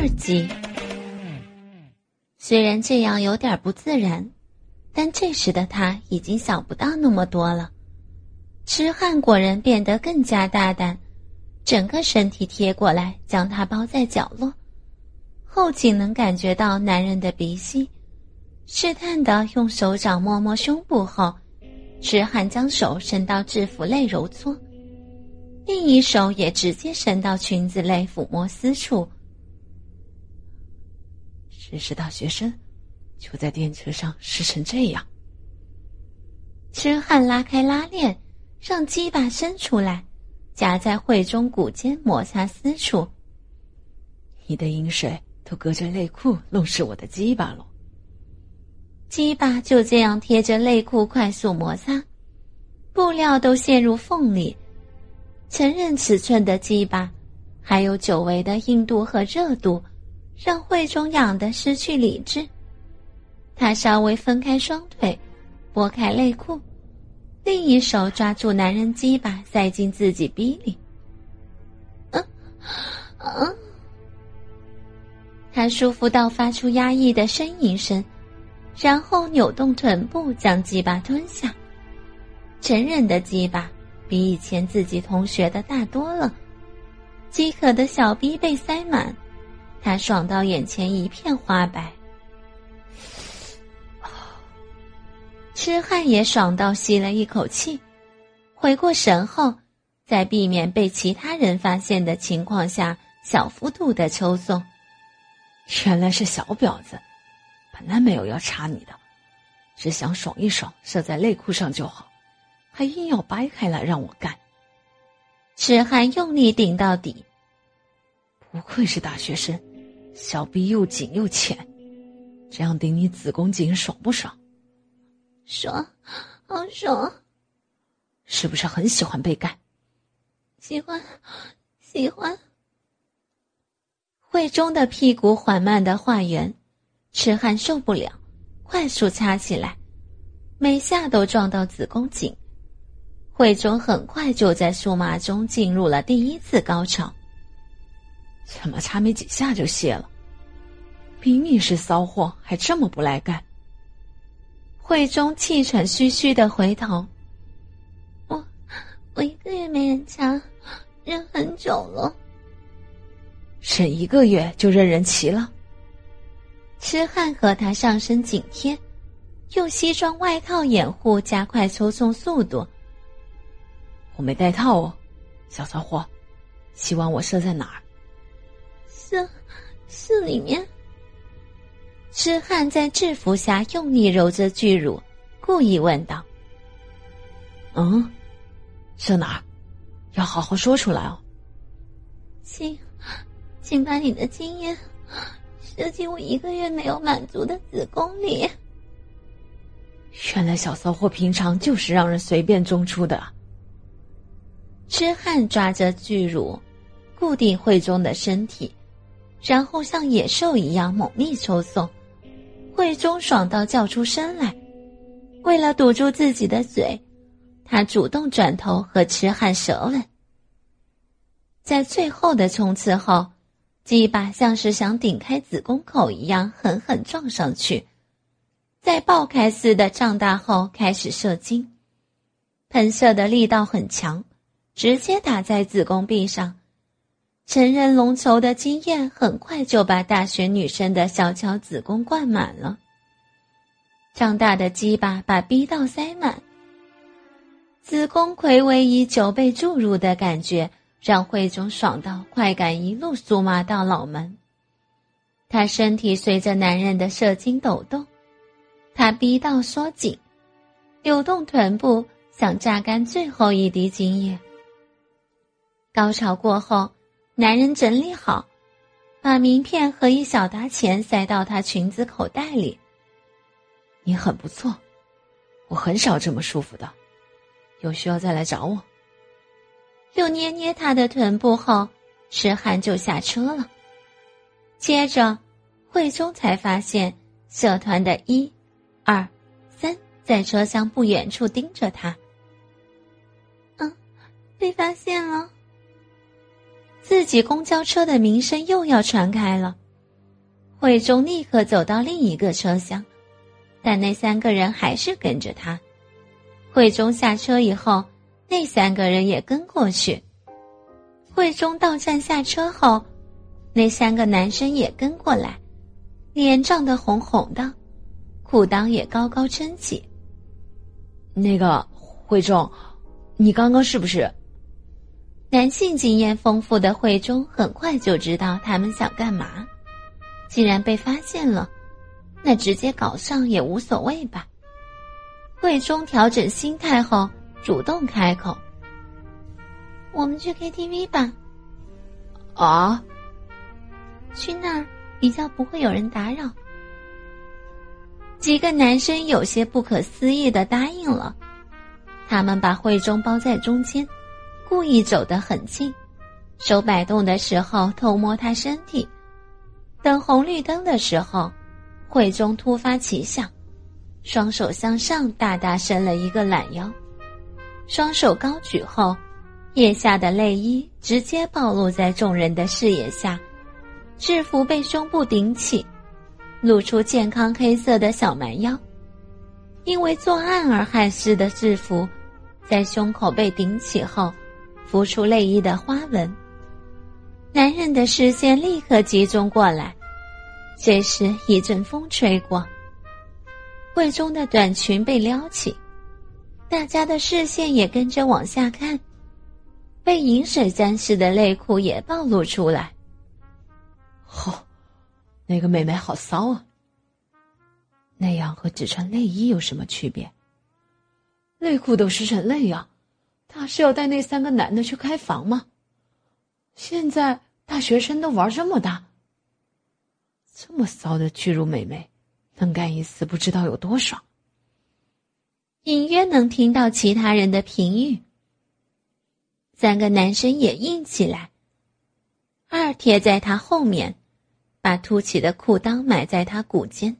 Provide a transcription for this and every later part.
二集。虽然这样有点不自然，但这时的他已经想不到那么多了。痴汉果然变得更加大胆，整个身体贴过来，将他包在角落。后颈能感觉到男人的鼻息，试探的用手掌摸摸胸部后，痴汉将手伸到制服内揉搓，另一手也直接伸到裙子内抚摸私处。只是大学生，就在电车上湿成这样。痴汉拉开拉链，让鸡巴伸出来，夹在会中骨间摩擦私处。你的饮水。都隔着内裤弄湿我的鸡巴了，鸡巴就这样贴着内裤快速摩擦，布料都陷入缝里。成人尺寸的鸡巴，还有久违的硬度和热度，让慧中痒的失去理智。他稍微分开双腿，拨开内裤，另一手抓住男人鸡巴塞进自己逼里。嗯，嗯。他舒服到发出压抑的呻吟声，然后扭动臀部将鸡巴吞下。成人的鸡巴比以前自己同学的大多了，饥渴的小逼被塞满，他爽到眼前一片花白。痴汉也爽到吸了一口气，回过神后，在避免被其他人发现的情况下，小幅度的抽送。原来是小婊子，本来没有要插你的，只想爽一爽，射在内裤上就好，还硬要掰开来让我干。痴汉用力顶到底，不愧是大学生，小臂又紧又浅，这样顶你子宫颈爽不爽？爽，好爽！是不是很喜欢被干？喜欢，喜欢。慧中的屁股缓慢的画圆，痴汉受不了，快速插起来，每下都撞到子宫颈。慧中很快就在数码中进入了第一次高潮。怎么插没几下就泄了？明明是骚货，还这么不来干。慧中气喘吁吁的回头，我我一个月没人掐，忍很久了。忍一个月就任人齐了。痴汉和他上身紧贴，用西装外套掩护，加快抽送速度。我没带套哦，小骚货，希望我射在哪儿？射，射里面。痴汉在制服下用力揉着巨乳，故意问道：“嗯，在哪儿？要好好说出来哦。”请。请把你的经验射进我一个月没有满足的子宫里。原来小骚货平常就是让人随便中出的。痴汉抓着巨乳，固定慧中的身体，然后像野兽一样猛力抽送，会中爽到叫出声来。为了堵住自己的嘴，他主动转头和痴汉舌吻。在最后的冲刺后。鸡巴像是想顶开子宫口一样，狠狠撞上去，在爆开似的胀大后开始射精，喷射的力道很强，直接打在子宫壁上。成人龙球的经验很快就把大学女生的小巧子宫灌满了。胀大的鸡巴把逼道塞满，子宫魁违已久被注入的感觉。让慧中爽到快感一路酥麻到脑门，他身体随着男人的射精抖动，他逼到缩紧，扭动臀部想榨干最后一滴精液。高潮过后，男人整理好，把名片和一小沓钱塞到他裙子口袋里。你很不错，我很少这么舒服的，有需要再来找我。又捏捏他的臀部后，痴汉就下车了。接着，慧中才发现社团的一、二、三在车厢不远处盯着他。嗯，被发现了。自己公交车的名声又要传开了，慧中立刻走到另一个车厢，但那三个人还是跟着他。慧中下车以后，那三个人也跟过去。慧中到站下车后，那三个男生也跟过来，脸涨得红红的，裤裆也高高撑起。那个慧中，你刚刚是不是？男性经验丰富的慧中很快就知道他们想干嘛。既然被发现了，那直接搞上也无所谓吧。慧中调整心态后，主动开口：“我们去 KTV 吧。”啊，去那儿比较不会有人打扰。几个男生有些不可思议的答应了，他们把慧中包在中间。故意走得很近，手摆动的时候偷摸他身体。等红绿灯的时候，慧中突发奇想，双手向上大大伸了一个懒腰，双手高举后，腋下的内衣直接暴露在众人的视野下，制服被胸部顶起，露出健康黑色的小蛮腰。因为作案而汗湿的制服，在胸口被顶起后。浮出内衣的花纹，男人的视线立刻集中过来。这时一阵风吹过，慧中的短裙被撩起，大家的视线也跟着往下看，被饮水沾湿的内裤也暴露出来。哦，那个妹妹好骚啊！那样和只穿内衣有什么区别？内裤都湿成那样。他是要带那三个男的去开房吗？现在大学生都玩这么大，这么骚的巨乳美眉，能干一次不知道有多爽。隐约能听到其他人的评语。三个男生也硬起来，二贴在他后面，把凸起的裤裆埋在他骨间。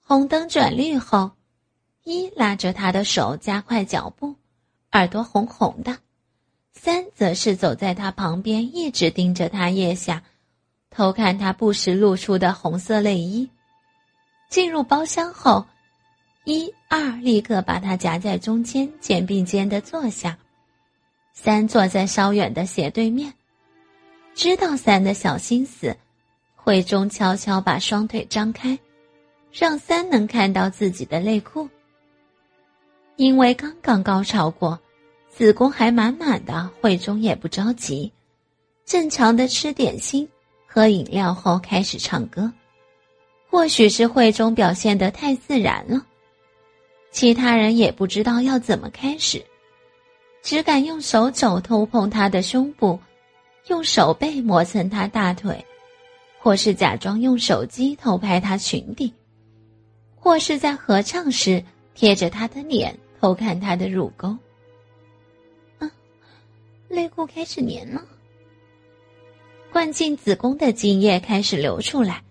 红灯转绿后，一拉着他的手加快脚步。耳朵红红的，三则是走在他旁边，一直盯着他腋下，偷看他不时露出的红色内衣。进入包厢后，一二立刻把他夹在中间，肩并肩的坐下。三坐在稍远的斜对面，知道三的小心思，慧中悄悄把双腿张开，让三能看到自己的内裤。因为刚刚高潮过。子宫还满满的，慧中也不着急，正常的吃点心、喝饮料后开始唱歌。或许是慧中表现的太自然了，其他人也不知道要怎么开始，只敢用手肘偷碰他的胸部，用手背磨蹭他大腿，或是假装用手机偷拍他裙底，或是在合唱时贴着他的脸偷看他的乳沟。开始粘了，灌进子宫的精液开始流出来，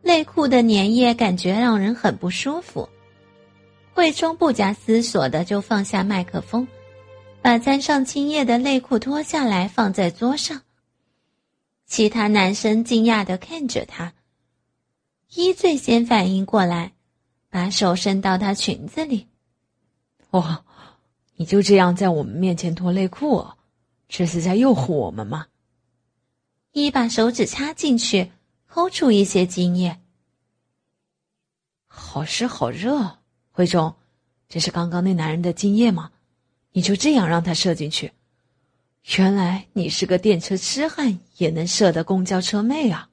内裤的粘液感觉让人很不舒服。慧中不假思索的就放下麦克风，把沾上精液的内裤脱下来放在桌上。其他男生惊讶的看着他，一最先反应过来，把手伸到她裙子里。哇，你就这样在我们面前脱内裤？这是在诱惑我们吗？一把手指插进去，抠出一些精液。好湿好热，惠中，这是刚刚那男人的精液吗？你就这样让他射进去？原来你是个电车痴汉，也能射得公交车妹啊！